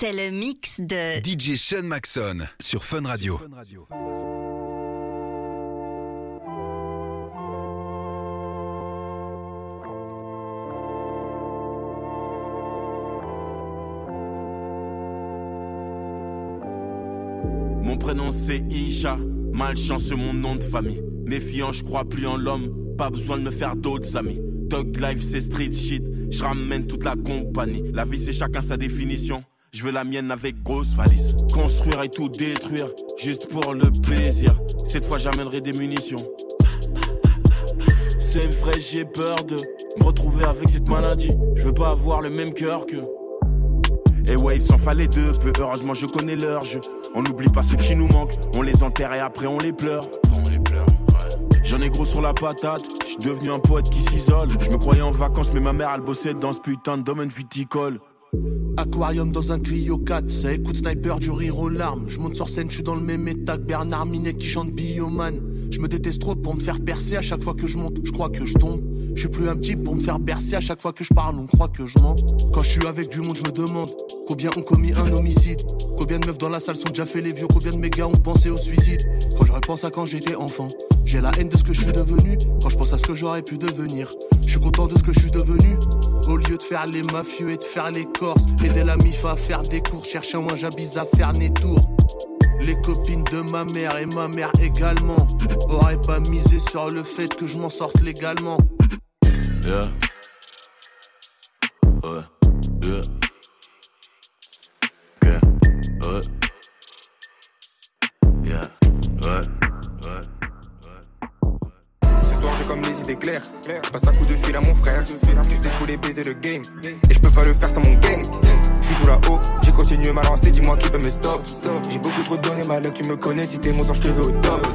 C'est le mix de DJ Sean Maxon sur Fun Radio. Mon prénom c'est Isha, malchance mon nom de famille. Méfiant, je crois plus en l'homme, pas besoin de me faire d'autres amis. Dog life c'est street shit, je ramène toute la compagnie. La vie c'est chacun sa définition. Je veux la mienne avec grosse valise. Construire et tout détruire, juste pour le plaisir. Cette fois j'amènerai des munitions. C'est vrai, j'ai peur de me retrouver avec cette maladie. Je veux pas avoir le même cœur que. Et ouais, il s'en fallait deux peu. Heureusement, je connais leur jeu. On n'oublie pas ceux qui nous manquent. On les enterre et après on les pleure. On les pleure, J'en ai gros sur la patate. Je suis devenu un poète qui s'isole. Je me croyais en vacances, mais ma mère, elle bossait dans ce putain de domaine viticole. Aquarium dans un Clio 4, ça écoute sniper du rire aux larmes. Je monte sur scène, je suis dans le même état que Bernard Minet qui chante Bioman. Je me déteste trop pour me faire percer à chaque fois que je monte, je crois que je tombe. Je suis plus un petit pour me faire bercer à chaque fois que je parle, on croit que je mens. Quand je suis avec du monde, je me demande combien ont commis un homicide. Combien de meufs dans la salle sont déjà fait les vieux, combien de mes gars ont pensé au suicide? Quand je repense à quand j'étais enfant, j'ai la haine de ce que je suis devenu. Quand je pense à ce que j'aurais pu devenir, je suis content de ce que je suis devenu. Au lieu de faire les mafieux et de faire les corses, aider la mif à faire des cours, chercher un moins j'habite à faire des tours. Les copines de ma mère et ma mère également auraient pas misé sur le fait que je m'en sorte légalement. Comme les idées claires. Je passe un coup de fil à mon frère. Tu sais, je voulais baiser le game. Et je peux pas le faire sans mon gang. Je suis tout là-haut, j'ai continué ma lancée, dis-moi qui peut me stop. J'ai beaucoup trop donné, ma tu me connais, si t'es mon sang, je te veux au top.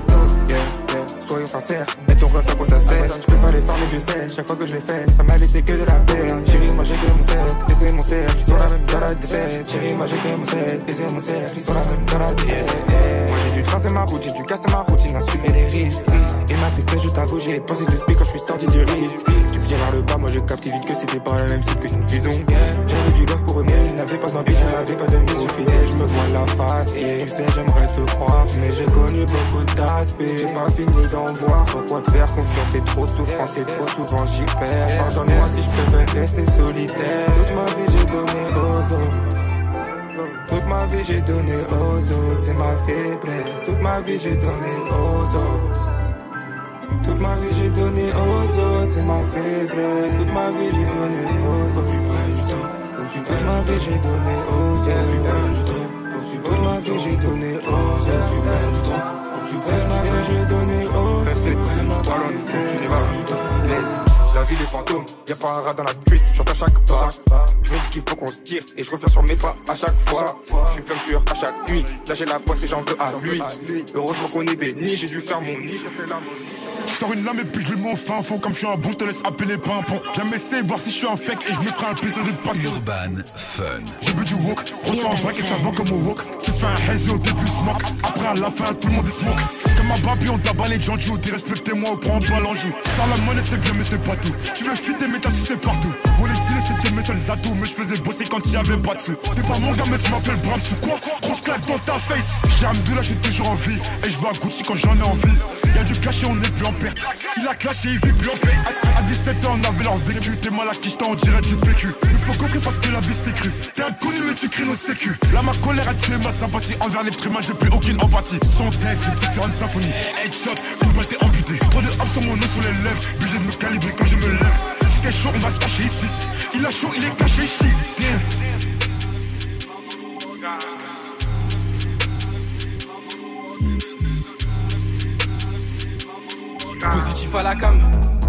Yeah, yeah, soyons sincères, et ton ref à quoi ça sert Je peux pas les mais je sais, chaque fois que je les fais, ça m'a laissé que de la peine. Chérie, moi j'ai que mon cercle, et mon cercle, ils sont la même dans la défaite. Chérie, moi j'ai que mon cercle, et mon cercle, ils sont la même dans la défaite. Moi j'ai dû tracer ma route, j'ai dû casser ma routine, assumer les risques. Et ma tristesse, je t'avoue, j'ai pensé de speak quand je suis sorti du risque. Tu me vers le bas, moi j'ai capté vite que c'était pas la même cible que une vision. J'avais du love pour eux, mais ils n'avaient pas d'ambition, n'avaient pas de mission fidèle. Je me vois la face, et tu sais, j'aimerais te croire, mais j'ai connu beaucoup d'aspects. J'ai pas fini d'en voir. Pourquoi te faire confiance, c'est trop souffrance, c'est trop souvent j'y perds. Pardonne-moi si je préfère rester solitaire. Toute ma vie j'ai donné aux autres. Toute ma vie j'ai donné aux autres, c'est ma faiblesse. Toute ma vie j'ai donné aux autres. Toute ma vie j'ai donné aux autres, c'est ma faiblesse. Toute ma vie j'ai donné aux autres. Toute ma vie j'ai donné aux autres. Toute ma vie j'ai donné aux autres. Toute ma vie j'ai donné aux autres. FC, Wallon, on y va. Laisse. La vie des fantômes, y'a pas un rat dans la street, chante à chaque pas. Je me dis qu'il faut qu'on se tire et je reviens sur mes pas à chaque fois. Je suis plein sûr à chaque nuit, là j'ai la poisse et j'en veux à lui. Heureusement qu'on est béni, j'ai dû faire mon nid, j'ai fait Je sors une lame et puis je le mets au fin fond. Comme je suis un bon, je te laisse appeler pimpon. Viens m'essayer, voir si je suis un fake Et je me ferai un plaisir de te passer. Urban Fun. J'ai bu du wok, ressens un vrai et ça va comme au wok Tu fais un hazy au début smoke. Après à la fin tout le monde est smoke. Comme un babi on tabat les gens T'es respectez-moi ou prends pas l'enjeu Faire la monnaie c'est bien mais c'est pas tout. Tu veux fuiter mais t'as sucé partout avait pas de T'es pas mon gars mais tu m'appelles Bram sous quoi Grosse claque dans ta face. J'ai Amdoula je suis toujours en vie. Et je vais à Gucci quand j'en ai envie. Y'a du cachet on est plus en perte Il a clashé il vit plus en paix. À, à 17 ans on avait leur vécu. T'es mal à qui on dirait du PQ. Il faut coffrer parce que la vie c'est cru. T'es inconnu mais tu cries nos sécu. Là ma colère a tué ma sympathie Envers l'être humain. J'ai plus aucune empathie. Son tête j'ai différentes symphonies Headshot, une balle t'es amputée Trop de hop sur mon nez sur les lèvres. Obligé de me calibrer quand je me lève. Si t'es chaud on va se cacher ici Il a chaud il est caché ici. Positif à la cam.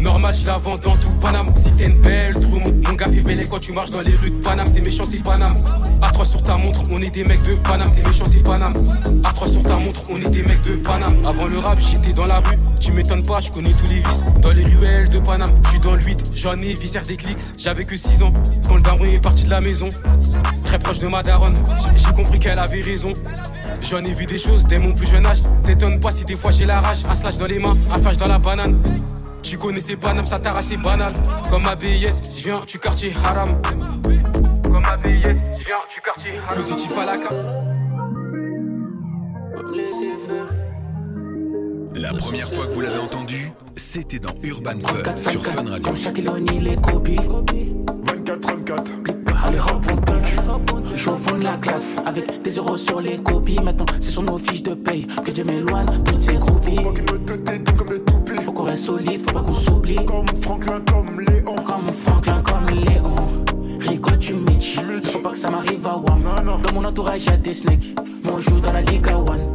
Normal, je la vends dans tout Paname. Si t'es une belle trou, mon gars fait belle quand tu marches dans les rues de Paname. C'est méchant, c'est Paname. A3 sur ta montre, on est des mecs de Paname. C'est méchant, c'est Paname. A3 sur ta montre, on est des mecs de Paname. Avant le rap, j'étais dans la rue. Tu m'étonnes pas, je connais tous les vices. Dans les ruelles de Paname, je suis dans le 8. J'en ai viscère des clics. J'avais que 6 ans quand le daron est parti de la maison. Très proche de ma daronne, j'ai compris qu'elle avait raison. J'en ai vu des choses dès mon plus jeune âge. T'étonnes pas si des fois j'ai la rage. Un slash dans les mains, un flash dans la banane. Tu connaissais Paname, ça t'a c'est banal. Comme ABS, je viens du quartier haram. Comme ABS, je viens du quartier, positif à la. La première fois que vous l'avez entendu, c'était dans Urban Fun sur Fun Radio. Chaque les copies. 24-34. Allez hop on Je suis au fond de la classe Avec des euros sur les copies Maintenant c'est sur nos fiches de paye Que je m'éloigne toutes ces groupies Faut qu'ils me te comme des toupies. Reste solide, faut pas qu'on s'oublie Comme Franklin, comme Léon. Comme Franklin, comme Léon Rico tu Mitch Faut pas que ça m'arrive à Wam Non, non. Dans mon entourage y'a des snakes Moi on joue dans la Liga One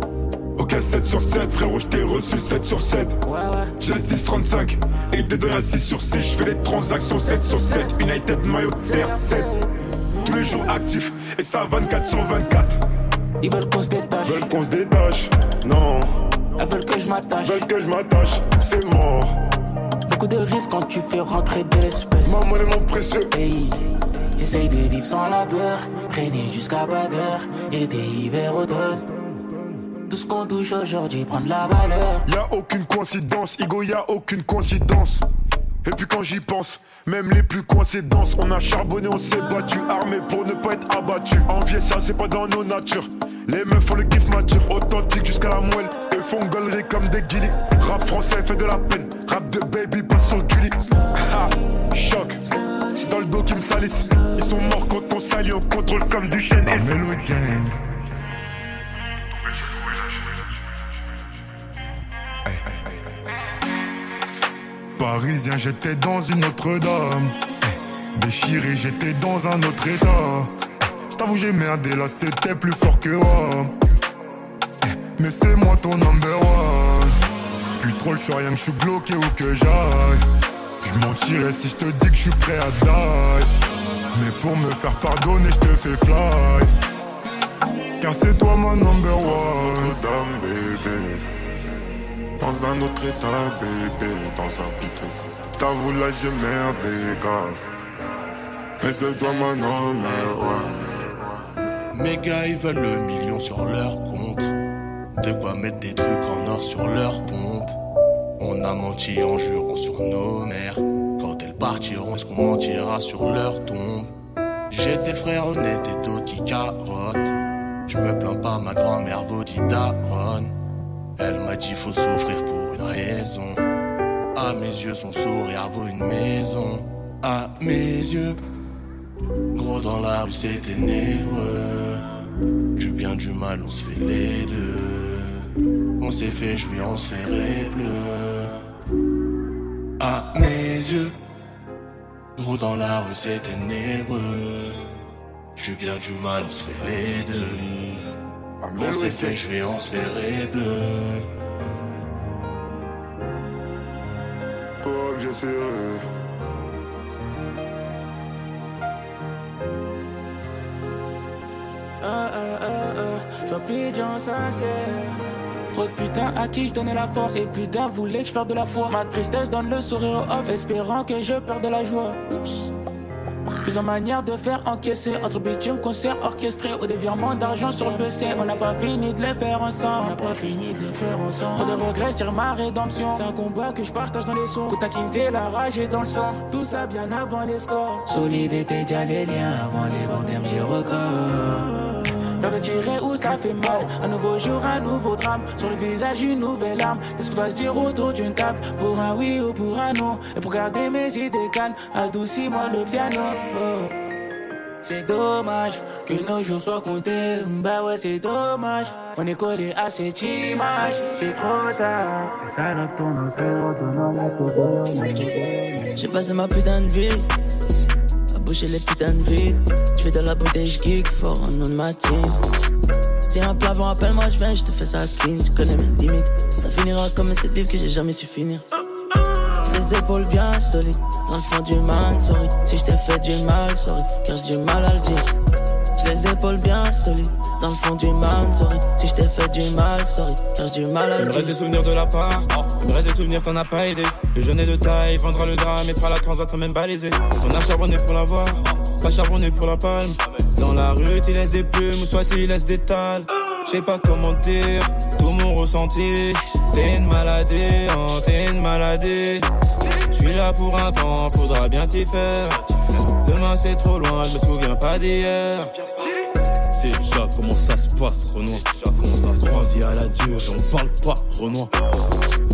Ok, 7 sur 7, frérot, je t'ai reçu 7 sur 7. Ouais ouais J'ai le 635 et t'es de la 6 sur 6. Je fais les transactions 7 sur 7. United maillot de CR7. Tous les jours actifs et ça 24 sur 24. Ils veulent qu'on se détache Veulent qu'on se détache. Non, Elles veulent que je m'attache veulent que je m'attache. C'est mort. Beaucoup de risques quand tu fais rentrer de l'espèce Ma monnaie, mon précieux. Hey, j'essaye de vivre sans la peur, traîner jusqu'à pas d'heure, été, hiver, automne. Tout ce qu'on touche aujourd'hui prend de la valeur. Y a aucune coïncidence, Igo, y a aucune coïncidence. Et puis quand j'y pense, même les plus coïncidences, on a charbonné, on s'est battu, armé pour ne pas être abattu. Envier ça, c'est pas dans nos natures. Les meufs font le kiff mature, authentique jusqu'à la moelle. Et font galerie comme des guillis. Rap français fait de la peine, rap de baby passe sur Gulli. Ha, choc, c'est dans le dos qu'ils me salissent. Ils sont morts quand on salit, on contrôle comme du chêne. Gang. Parisien, j'étais dans une autre dame. Déchiré, j'étais dans un autre état. Je t'avoue, j'ai merdé, là c'était plus fort que moi. Mais c'est moi ton number one. Plus trop, je suis rien que je suis bloqué où que j'aille. Je mentirais si je te dis que je suis prêt à die. Mais pour me faire pardonner, je te fais fly. Car c'est toi ma number one. Dame, bébé. Dans un autre état, bébé, dans un piteux. T'avoue là j'ai merdé grave. Mais c'est toi ma number one. Mes gars, ils veulent le million sur leur compte. De quoi mettre des trucs en or sur leur pompe. On a menti en jurant sur nos mères. Quand elles partiront, est-ce qu'on mentira sur leur tombe? J'ai des frères honnêtes et d'autres qui carottent. Je me plains pas, ma grand-mère vaut daronne. Elle m'a dit faut souffrir pour une raison. À mes yeux, son sourire vaut une maison. À mes yeux, gros dans la rue, c'est ténébreux. Du bien, du mal, on se fait les deux. On s'est fait jouir, on se fait bleu. À mes yeux, gros dans la rue, c'est ténébreux. Du bien, du mal, on se fait les deux. On s'est fait jouer, on se fait bleu. Toi que j'essaierai. Ah, ah, ah, ah, sois plus gens sincère. Trop de putain à qui je donnais la force. Et putain voulait que je perde de la foi. Ma tristesse donne le sourire hop Espérant que je perde de la joie. Oups. Plusieurs manières de faire encaisser Entre bitume, concert orchestré Ou des virements d'argent sur le PC. On n'a pas fini de les faire ensemble. On n'a pas fini de les faire ensemble. Trop de regrets, tire ma rédemption. C'est un combat que je partage dans les sons. Tout taquiner, la rage est dans le sang. Tout ça bien avant les scores. Solide était déjà les liens. Avant les bandes j'ai record Peur de tirer où ça fait mal. Un nouveau jour, un nouveau drame. Sur le visage, une nouvelle arme. Qu'est-ce qu'on va se dire autour d'une table? Pour un oui ou pour un non. Et pour garder mes idées calmes, adoucis-moi le piano. Oh. C'est dommage que nos jours soient comptés. Bah ouais, c'est dommage. On est collé à cette image. C'est trop tard. J'ai passé ma putain de vie à boucher les putains de vides. Je fais de la beauté, je geek fort en nom de ma team. Si un plafond, rappelle-moi, je viens, je te fais ça clean. Tu connais mes limites. Ça finira comme ce livre que j'ai jamais su finir. Les épaules bien solides, dans le fond du man, sorry. Si je t'ai fait du mal, sorry, car j'ai du mal à le dire. J'ai les épaules bien solides, dans le fond du man, sorry. Si je t'ai fait du mal, sorry, car j'ai du mal à Il le me reste des souvenirs de la part, il me reste des souvenirs qu'on n'a pas aidé. Le jeune est de taille, vendra le drame, mettra la transat sans même baliser. On a charbonné pour l'avoir, pas charbonné pour la palme. Dans la rue, tu laisses des plumes, ou soit tu laisses des tales. Je sais pas comment dire, tout mon ressenti. T'es une maladie, oh, t'es une maladie. Je suis là pour un temps, faudra bien t'y faire. Demain c'est trop loin, je me souviens pas d'hier. comment ça se passe, Renoir. Grandi à la dure on parle pas, Renoir.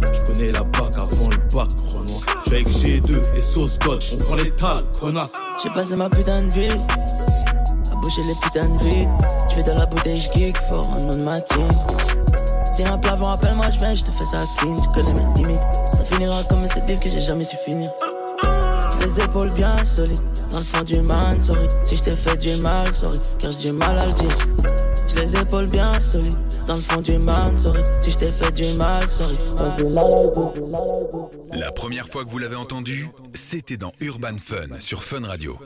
Je connais la bac avant le bac, Renoir. J'suis avec G2 et sauce God, on prend les tales, connasse. J'ai passé ma putain de vie à boucher les putains de vides. J'fais de la bouteille, j'geek fort en nom de ma team. Si un plat, rappelle-moi, j'viens, j'te fais ça clean, tu connais mes limites. Ça finira comme ces livres que j'ai jamais su finir. Les épaules bien solides, dans le fond du man, sorry. Si j't'ai fait du mal, sorry, car j'ai du mal à le dire. J'ai les épaules bien solides, dans le fond du man, sorry. Si j't'ai fait du mal, sorry. La première fois que vous l'avez entendu, c'était dans Urban Fun sur Fun Radio.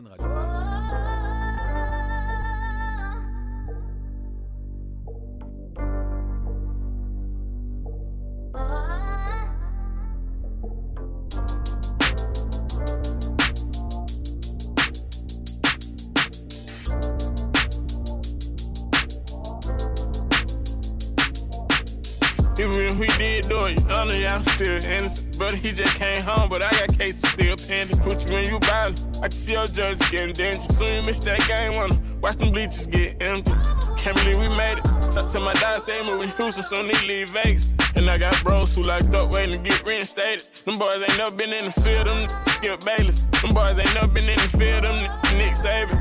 Even if we did do it, of y'all still innocent. But he just came home, but I got cases still pending. Put you in you body, I can see your judge getting dangerous. Soon you miss that game, wanna watch them bleachers get empty. Can't believe we made it. Talk to my dad, say moving Houston, soon he leave Vegas. And I got bros who locked up waiting to get reinstated. Them boys ain't never been in the field, them skip Bayless. Them boys ain't never been in the field, them Nick Saban.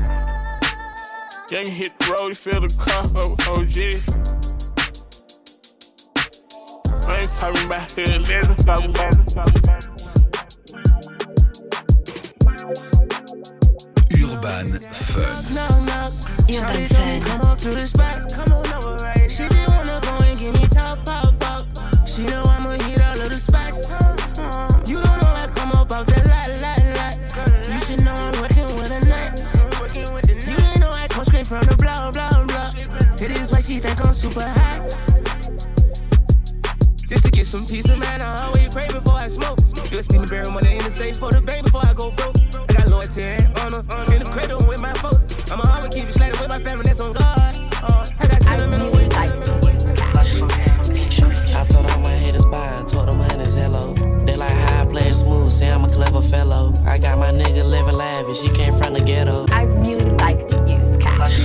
Young hit the road, feel the car, oh, OG. I ain't talking about hood legends, talking about Urban Fun. Urban Fun. Come on to the spot, come on over, right? She just wanna go and give me top, pop, pop. She know I'ma hit all of the spots. You don't know I come up off that lot, lot, lot. You should know I'm working with a nut. You ain't know I come straight from the block, block, block. It is why she think I'm super hot. Just to get some peace of mind, I always pray before I smoke. Just need to bury money in the safe for the bank before I go broke. I got loyalty and honor in the cradle with my folks. I'ma always keep it slated with my family, that's on God. Uh, I got sentimental with I told all my haters bye and told them honey's hello. They like how I play it smooth, say I'm a clever fellow. I got my nigga living lavish, he came from the ghetto. I really like to use cash.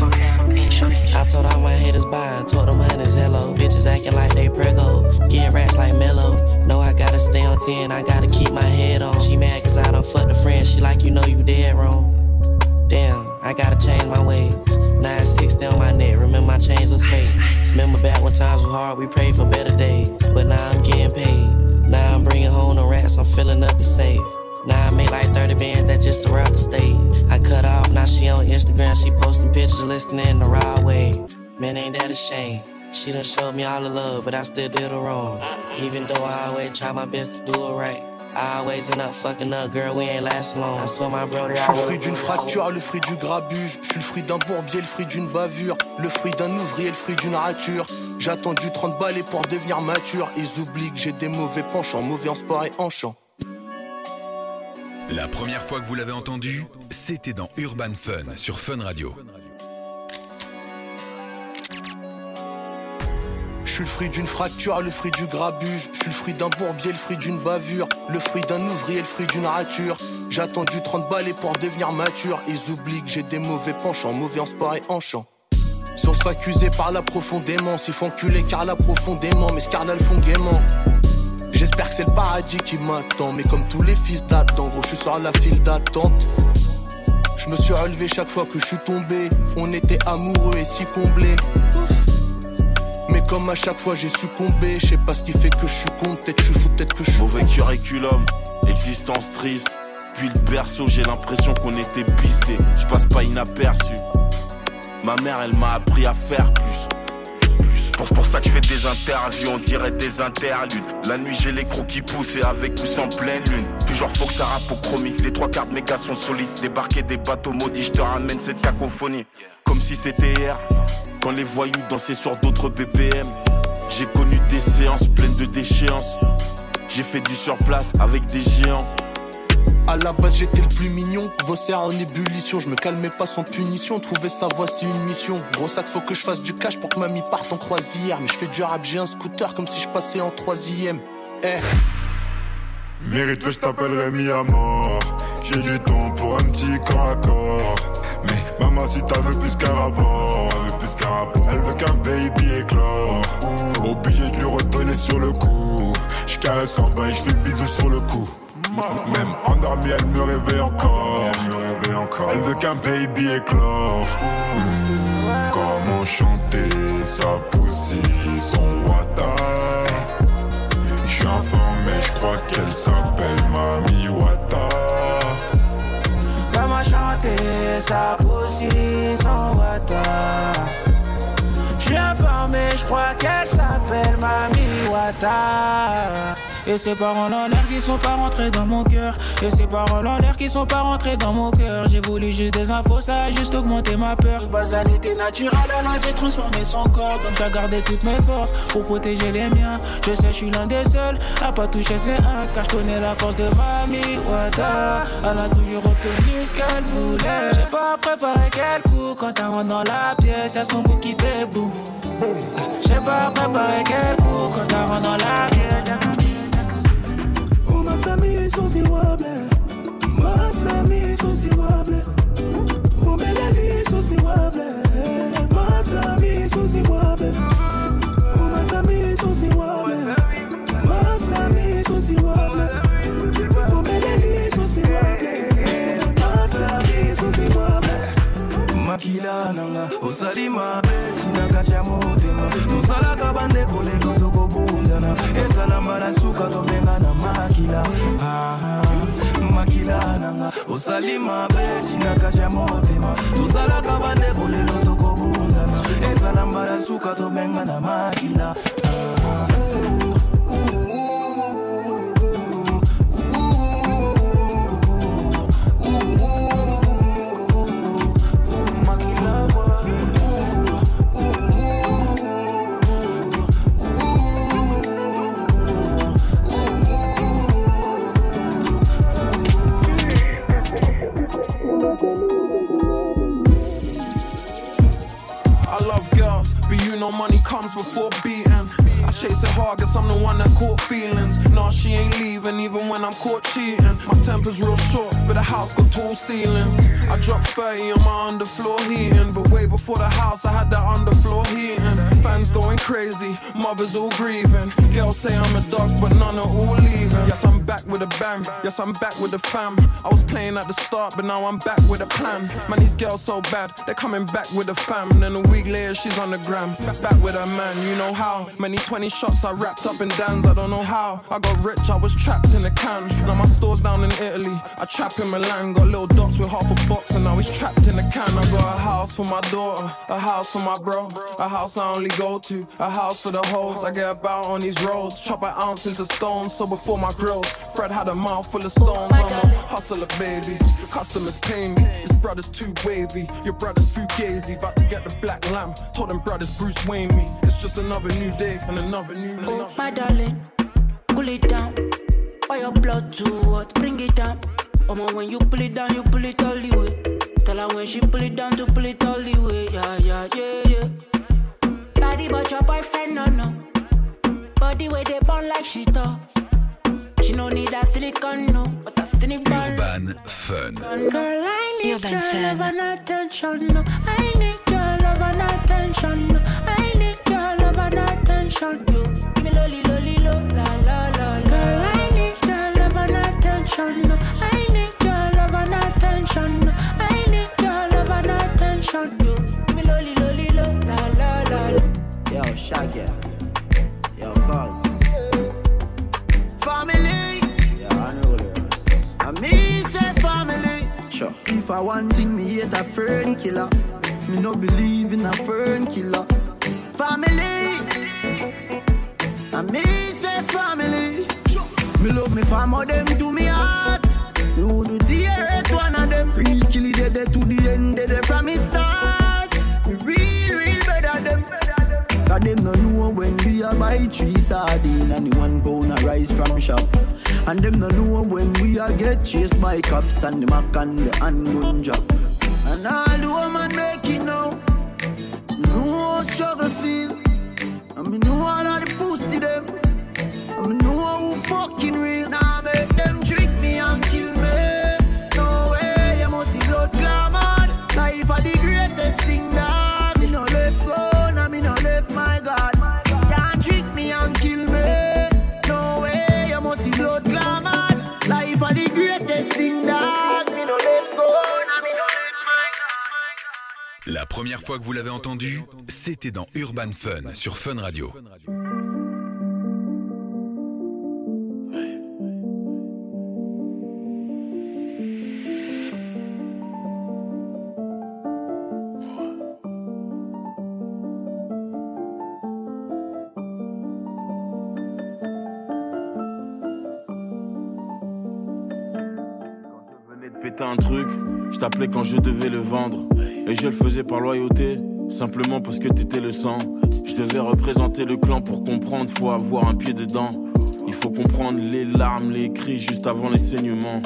I told all my haters bye and told them honey's hello. Bitches acting like they prego, getting rats like Mello. No, I gotta stay on 10, I gotta keep my head on. She mad cause I don't fuck the friend, she like you know you dead wrong. Damn, I gotta change my ways. 960 on my neck, remember my chains was fake. Remember back when times were hard, we prayed for better days. But now I'm getting paid. Now I'm bringing home the rats, I'm filling up the safe. Now I make like 30 bands that just around the state. I cut off, now she on Instagram, she posting pictures, listening the right way. Man, ain't that a shame? She done showed me all the love, but I still did her wrong. Even though I always try my best to do it right. I always end up fucking up, girl, we ain't last long. I swear my brother, Je suis le fruit d'une fracture, le fruit du grabuge. Je suis le fruit d'un bourbier, le fruit d'une bavure. Le fruit d'un ouvrier, le fruit d'une rature. J'ai attendu 30 balles pour devenir mature. Ils oublient que j'ai des mauvais penchants, mauvais en sport et en chant. La première fois que vous l'avez entendu, c'était dans Urban Fun sur Fun Radio. Je suis le fruit d'une fracture, le fruit du grabuge. Je suis le fruit d'un bourbier, le fruit d'une bavure. Le fruit d'un ouvrier, le fruit d'une rature. J'ai attendu 30 balles pour devenir mature. Ils oublient que j'ai des mauvais penchants, mauvais en sport et en chant. Si on se fait accuser par profondément, s'ils font culer car là profondément, mais ce font gaiement. J'espère que c'est le paradis qui m'attend, mais comme tous les fils d'Adam, gros, je suis sur la file d'attente. Je me suis relevé chaque fois que je suis tombé. On était amoureux et si comblés. Mais comme à chaque fois j'ai succombé, je sais pas ce qui fait que je suis con, peut-être je suis fou, peut-être que je suis Mauvais curriculum, existence triste. Puis le berceau, j'ai l'impression qu'on était pisté. Je passe pas inaperçu. Ma mère, elle m'a appris à faire plus. Pour, pour ça que je fais des interviews, on dirait des interludes. La nuit, j'ai les crocs qui poussent et avec ou sans pleine lune. Toujours faut que ça rappe au. Les trois quarts de mes gars sont solides. Débarquer des bateaux maudits, je te ramène cette cacophonie. Comme si c'était hier, quand les voyous dansaient sur d'autres BPM. J'ai connu des séances pleines de déchéances. J'ai fait du surplace avec des géants. À la base j'étais le plus mignon, vos serres en ébullition, je me calmais pas sans punition, trouver sa voix c'est une mission. Gros sac faut que je fasse du cash pour que mamie parte en croisière, mais je fais du rap, j'ai un scooter comme si je passais en troisième. Eh, Mérite que je t'appelle Rémi à mort. J'ai du temps pour un petit corps à corps. Mais maman, si t'avais plus qu'un rapport, plus rapport. Elle veut qu'un baby éclore. Obligé de lui redonner sur le coup. Je caresse en bas et je fais bisous sur le cou. Même endormie, elle me réveille encore. Elle me encore. Elle veut qu'un baby éclore. Comment chanter sa poussie, son wata? Je suis informé, je crois qu'elle s'appelle Mami Wata. Comment chanter sa poussie, son wata? Je suis informé, je crois qu'elle s'appelle Mami Wata. Et ces paroles en l'air qui sont pas rentrées dans mon cœur. Et ces paroles en l'air qui sont pas rentrées dans mon cœur. J'ai voulu juste des infos, ça a juste augmenté ma peur. Bazan était naturel, elle a transformé son corps. Donc j'ai gardé toutes mes forces pour protéger les miens. Je sais, je suis l'un des seuls à pas toucher ses uns. Car je connais la force de Mami Wata. Elle a toujours obtenu ce qu'elle voulait. J'ai pas préparé quel coup quand elle rentre dans la pièce. Y'a son bout qui fait boum. J'ai pas préparé quel coup quand elle rentre dans la pièce. Susi wable wable makila nanga makila nanga osali mabe tinakatya motema tosalaka bandeko lelo tokobundana ezala mbala suka tobengana makila Ah, comes before beating. I chase it hard, guess I'm the one that caught feelings. Nah, she ain't leaving, even when I'm caught cheating. My temper's real short, but the house got tall ceilings. I dropped 30 on my underfloor heating, but way before the house, I had that underfloor heating. Crazy, mothers all grieving. Girls say I'm a dog, but none are all leaving. Yes, I'm back with a bang. Yes, I'm back with a fam. I was playing at the start, but now I'm back with a plan. Man, these girls so bad, they're coming back with a fam. Then a week later, she's on the gram. Back, with her man, you know how. Many 20 shots I wrapped up in Dan's, I don't know how. I got rich, I was trapped in a can. Now my store's down in Italy. I trap in Milan, got little dots with half a box, and now he's trapped in a can. I got a house for my daughter, a house for my bro, a house I only go to, a house for the hoes. I get about on these roads, chop an ounce into stones. So before my grills, Fred had a mouth full of stones. Oh I'm a hustler, baby. Customers pay me. His brother's too wavy, your brother's too gazy. About to get the black lamb. Told them brothers Bruce Wayne me. It's just another new day and another new. Oh, my darling, cool it down. Why your blood too hot? Bring it down. Oh, man, when you pull it down, you pull it all the way. Tell her when she pull it down to pull it all the way. Yeah, yeah, yeah, yeah. Daddy, but your boyfriend, no, no. Body where they burn like she thought. She no need that silicone, no, but a cynic burn. Urban Fun. Girl, I need Urban your Fun. love and attention. No. I need your love and attention. No. I need your love and attention. You give me lolly, lolly, lo, la, la, la, la. Girl, I need your love and attention. No. I need your love and attention. No. I need your love and attention. You Shaggy. Yo, Cuz. family Yo, Unruly. I me say family Sure. If I want thing, me hate a fern killer. Me no believe in a fern killer. Family. I me say family. Me love me family, them to me heart. Me would do the earth one of them. Real kill it dead to the end, dead from me start. Cause them no know when we a buy three sardine and the one pound of rice from shop. And them no know when we a get chased by cops and the mac and the handgun job. And all the woman make it now. How struggle feel. And me know all of the pussy them. And me know who fucking real. Now première fois que vous l'avez entendu, c'était dans Urban Fun sur Fun Radio. péter un truc, je t'appelais quand je devais le vendre. Et je le faisais par loyauté, simplement parce que t'étais le sang. Je devais représenter le clan pour comprendre, faut avoir un pied dedans. Il faut comprendre les larmes, les cris juste avant les saignements.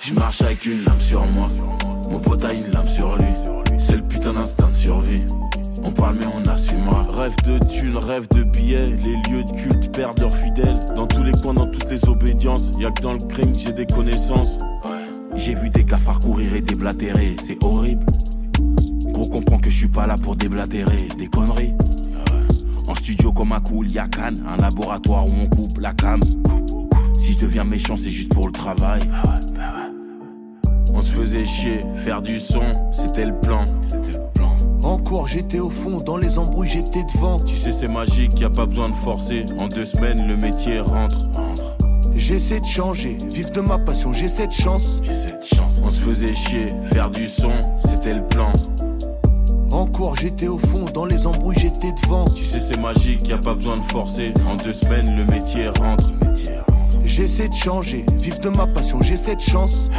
Je marche avec une lame sur moi, mon pote a une lame sur lui. C'est le putain d'instinct de survie. On parle mais on assumera. Rêve de thunes, rêve de billets. Les lieux de culte perdent leurs fidèles. Dans tous les coins, dans toutes les obédiences. Y'a que dans le crime j'ai des connaissances. J'ai vu des cafards courir et déblatérer, c'est horrible. Pas là pour déblatérer des conneries. En studio comme un cool, y'a Cannes, un laboratoire où on coupe la cam. Si je deviens méchant, c'est juste pour le travail. On se faisait chier, faire du son, c'était le plan. En cours, j'étais au fond, dans les embrouilles, j'étais devant. Tu sais, c'est magique, y a pas besoin de forcer. En deux semaines, le métier rentre. J'essaie de changer, vivre de ma passion, j'ai cette chance. On se faisait chier, faire du son, c'était le plan. En cours, j'étais au fond, dans les embrouilles, j'étais devant. Tu sais, c'est magique, y a pas besoin de forcer. En deux semaines, le métier rentre. J'essaie de changer, vivre de ma passion, j'ai cette chance.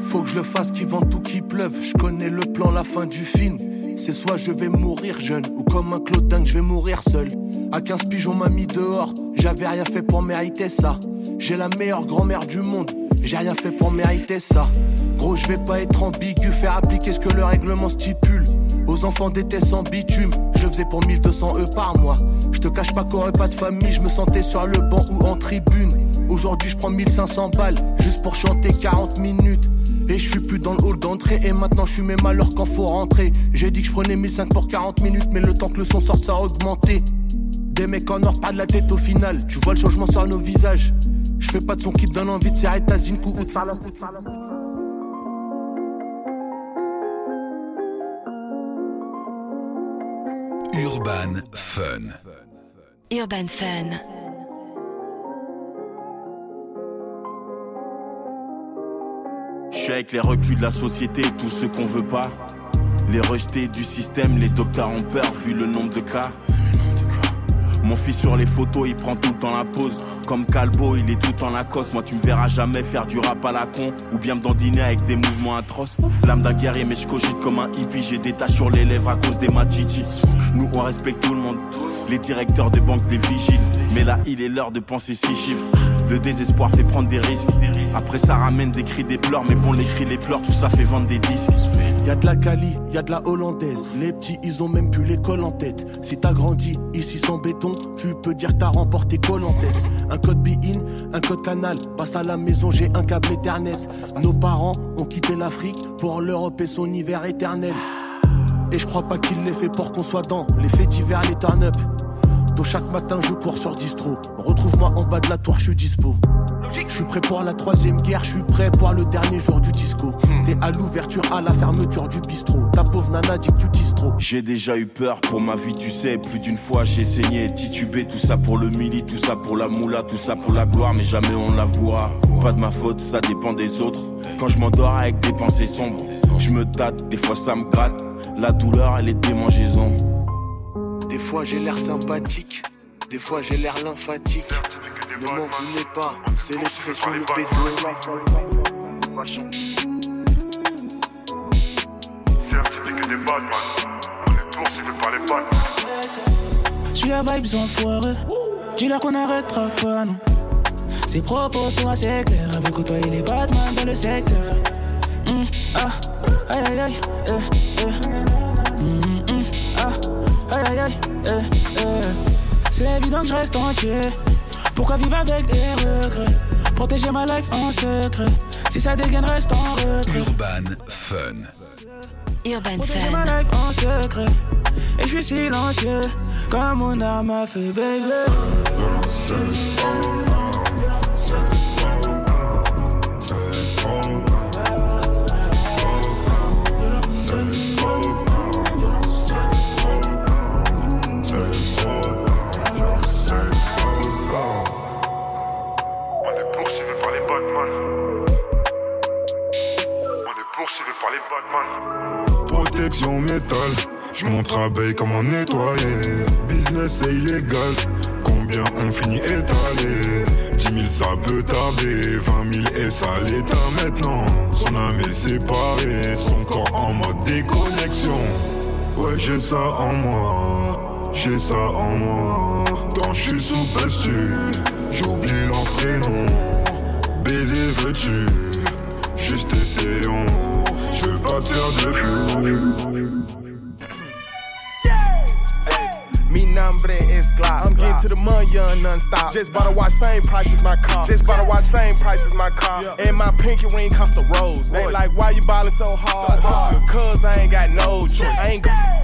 Faut que je le fasse, qu'il vente tout, qu'il pleuve. Je connais le plan, la fin du film. C'est soit je vais mourir jeune, ou comme un clodin je vais mourir seul. À 15 pigeons m'a mis dehors, j'avais rien fait pour mériter ça. J'ai la meilleure grand-mère du monde, j'ai rien fait pour mériter ça. Gros, je vais pas être ambigu, faire appliquer ce que le règlement stipule. Aux enfants d'été sans bitume, je faisais pour 1200 E par mois. Je te cache pas qu'aurait pas de famille, je me sentais sur le banc ou en tribune. Aujourd'hui, je prends 1500 balles juste pour chanter 40 minutes. Et je suis plus dans le hall d'entrée et maintenant je suis mes malheurs quand faut rentrer. J'ai dit que je prenais 1005 pour 40 minutes, mais le temps que le son sorte, ça a augmenté. Des mecs en or, pas de la tête au final. Tu vois le changement sur nos visages. Je fais pas de son qui te donne envie de serrer ta zinkou ou Urban Fun. Urban Fun. Je suis avec les reculs de la société, tous ceux qu'on veut pas. Les rejetés du système, les docteurs ont peur vu le nombre de cas. Mon fils sur les photos, il prend tout temps la pose. Comme Calbo, il est tout en Lacoste. Moi, tu me verras jamais faire du rap à la con. Ou bien me dandiner avec des mouvements atroces. L'âme d'un guerrier, mais je cogite comme un hippie. J'ai des taches sur les lèvres à cause des matitis. Nous, on respecte tout le monde. Les directeurs de banque, des vigiles. Mais là, il est l'heure de penser six chiffres. Le désespoir fait prendre des risques. Après, ça ramène des cris, des pleurs. Mais bon, les cris, les pleurs, tout ça fait vendre des disques. Y de la Cali, y de la hollandaise. Les petits, ils ont même plus l'école en tête. Si t'as grandi ici sans béton, tu peux dire que t'as remporté Colantes. Un code be-in, un code canal. Passe à la maison, j'ai un câble Ethernet. Nos parents ont quitté l'Afrique pour l'Europe et son hiver éternel. Et je crois pas qu'il l'ait fait pour qu'on soit dans les faits divers, les turn chaque matin je cours sur distro. Retrouve-moi en bas de la tour, je suis dispo. Je suis prêt pour la troisième guerre, je suis prêt pour le dernier jour du disco. T'es à l'ouverture, à la fermeture du bistrot. Ta pauvre nana dit que tu tisses trop. J'ai déjà eu peur pour ma vie, tu sais. Plus d'une fois j'ai saigné, titubé. Tout ça pour le mili, tout ça pour la moula, tout ça pour la gloire. Mais jamais on l'avouera. Pas de ma faute, ça dépend des autres. Quand je m'endors avec des pensées sombres, je me tâte, des fois ça me gratte. La douleur, elle est démangeaison. Des fois j'ai l'air sympathique, des fois j'ai l'air lymphatique. Ne m'en voulez pas, c'est l'expression le bédo. Certes, c'était que des bad man. On est les foireux. Dis-leur qu'on arrêtera pas, non. Ses propos sont assez clairs. Avec côtoyer les Batman dans le secteur. Hum, ah, aïe aïe aïe, eh, eh. Aïe aïe aïe, eh, eh. C'est évident que je reste entier. Pourquoi vivre avec des regrets? Protéger ma life en secret. Si ça dégaine, reste en retrait. Urban Fun. Urban Protéger ma Fun. life en secret. Et je suis silencieux. Comme mon âme a fait, baby. Montre abeille comment nettoyer. Business c'est illégal, combien on finit étalé? 10 000 ça peut tarder, 20 000 et ça l'état maintenant. Son âme est séparée, son corps en mode déconnexion. Ouais, j'ai ça en moi, j'ai ça en moi. Quand je suis sous posture, j'oublie l'entraînement. Baiser veux-tu, juste essayons. Pas te faire de. Nombre is Glock. I'm getting to the money young non-stop. Just bought a watch, same price as my car. Just bought a watch, same price as my car. And my pinky ring cost a rose. They like, why you ballin' so hard? Cause I ain't got no choice. I ain't got.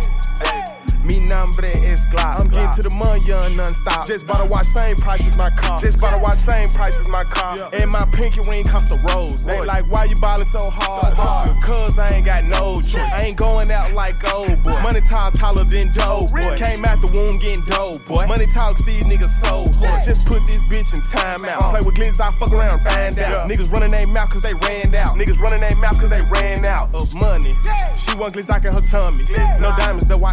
Mi nombre is Glock. I'm getting to the money young non-stop. Just bought a watch, same price as my car. Just bought a watch, same price as my car. And my pinky ring cost a rose. They like, why you ballin' so hard? Cause I ain't got no choice. I ain't going out like old boy. Money talk taller than dope oh, boy. Came out the womb getting dope boy. Money talks these niggas so hard. Just put this bitch in timeout. Play with glitz, I fuck around, find out. Niggas running their mouth cause they ran out. Niggas running their mouth cause they ran out of money. She want glitz in her tummy. No diamonds, 200.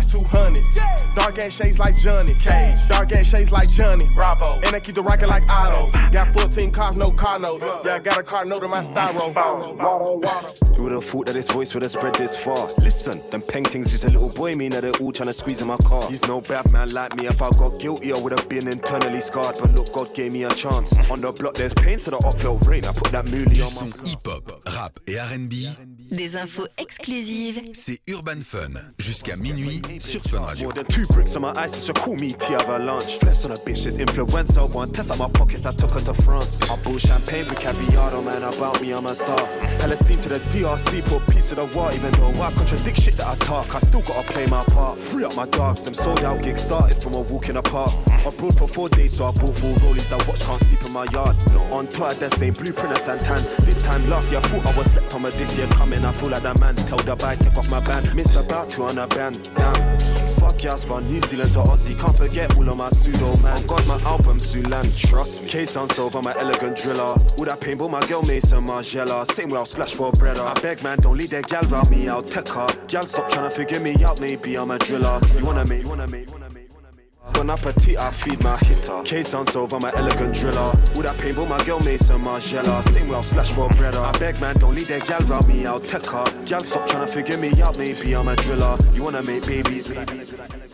Dark ass shades like Johnny Cage. Dark ass shades like Johnny Bravo. And I keep the rocket like Otto. Got 14 cars, no car notes. Yeah, I got a car note in my styro. Who would have thought that this voice would have spread this far? Listen, them paintings just a little boy mean that they're all trying to squeeze in my car. He's no bad man like me. If I got guilty, I would have been internally scarred. But look, God gave me a chance. On the block, there's pain, so the up felt rain. I put that moolie on son my hip-hop, rap et R&B, Des infos exclusives c'est Urban Fun. Jusqu'à minuit sur Fun Radio. More two bricks on my ice, she call me T Avalanche. Flex on a bitch, this influencer. One test out my pockets, I took her to France. I bought champagne with caviar, oh man, about me, I'm a star. Palestine to the DRC, put piece of the war, even though I contradict shit that I talk. I still gotta play my part. Free up my dogs, them sold out gigs started from a walk in the park. I brought for four days, so I bought four rollies that watch can't sleep in my yard. On tour, that same blueprint of Santan. This time last year, I thought I was slept on, but this year coming, I feel like that man. Tell the bike, take off my band. Missed about 200 bands, damn. Fuck yeah, spun New Zealand to Aussie. Can't forget all of my pseudo man. On God, my album soon land, trust me. Case on silver, my elegant driller. All that paintball, my girl Mason Margiela. Same way I'll splash for a breader. I beg man, don't leave that gal round me, I'll take her. Gal, stop trying to figure me out, maybe I'm a driller. You wanna make, you wanna make, you wanna make. Bon appetit, I feed my hitter. Case on my elegant driller. All that paintball, my girl Mason Margiela. Same way I'll splash for a breader. I beg man, don't leave that gal round me, I'll take her. Gal, stop trying to figure me out, maybe I'm a driller. You wanna make babies with babies with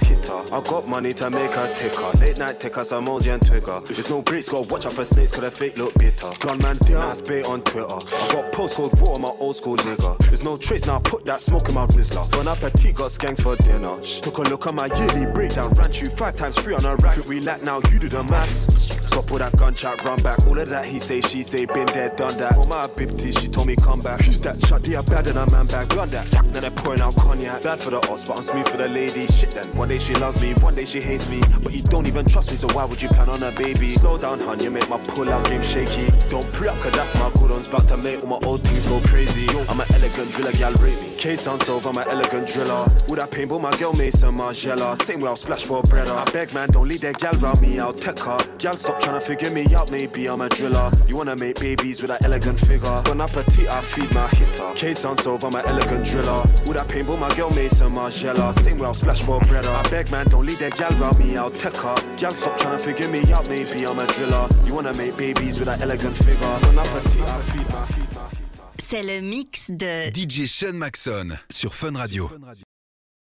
hitter. I got money to make her ticker. Late night ticker, some Mosey and Twigger. There's no breaks, gotta watch out for snakes, cause they fake look bitter. Gunman, nice bait on Twitter. I got postcode war on my old school nigga. There's no trace, now I put that smoke in my grizzler. Bon appetit, got skanks for dinner. Took a look at my yearly breakdown. Ran you five times three on a rack. We lack now, you do the maths. All that gun chat, run back. All of that he say, she say, been there, done that. Oh my bibty, she told me come back. Who's that shot? They are bad in a man bag. Run that. Now they're pouring out cognac. Bad for the odds, but I'm smooth for the lady. Shit then. One day she loves me, one day she hates me. But you don't even trust me, so why would you plan on a baby? Slow down, hun, you make my pull out game shaky. Don't pre up, cause that's my good ones. About to make all my old things go crazy. I'm an elegant driller, gal rate me. Case on silver, I'm an elegant driller. All that paintball, my girl Mason Margiela. Same way I'll splash for a breader. I beg man, don't leave that gal round me, I'll take her. Gal, stop trying to figure me out, maybe I'm a driller. You wanna make babies with that elegant figure. Bon appetit, I feed my hitter. Case on silver, I'm an elegant driller. All that paintball, my girl Mason Margiela. Same way I'll splash for a breader. I beg man, don't leave that gal round me, I'll take her. Gal, stop trying to figure me out, maybe I'm a driller. You wanna make babies with that elegant figure. Bon appetit, I feed my hitter. C'est le mix de DJ Sean Maxon sur Fun Radio.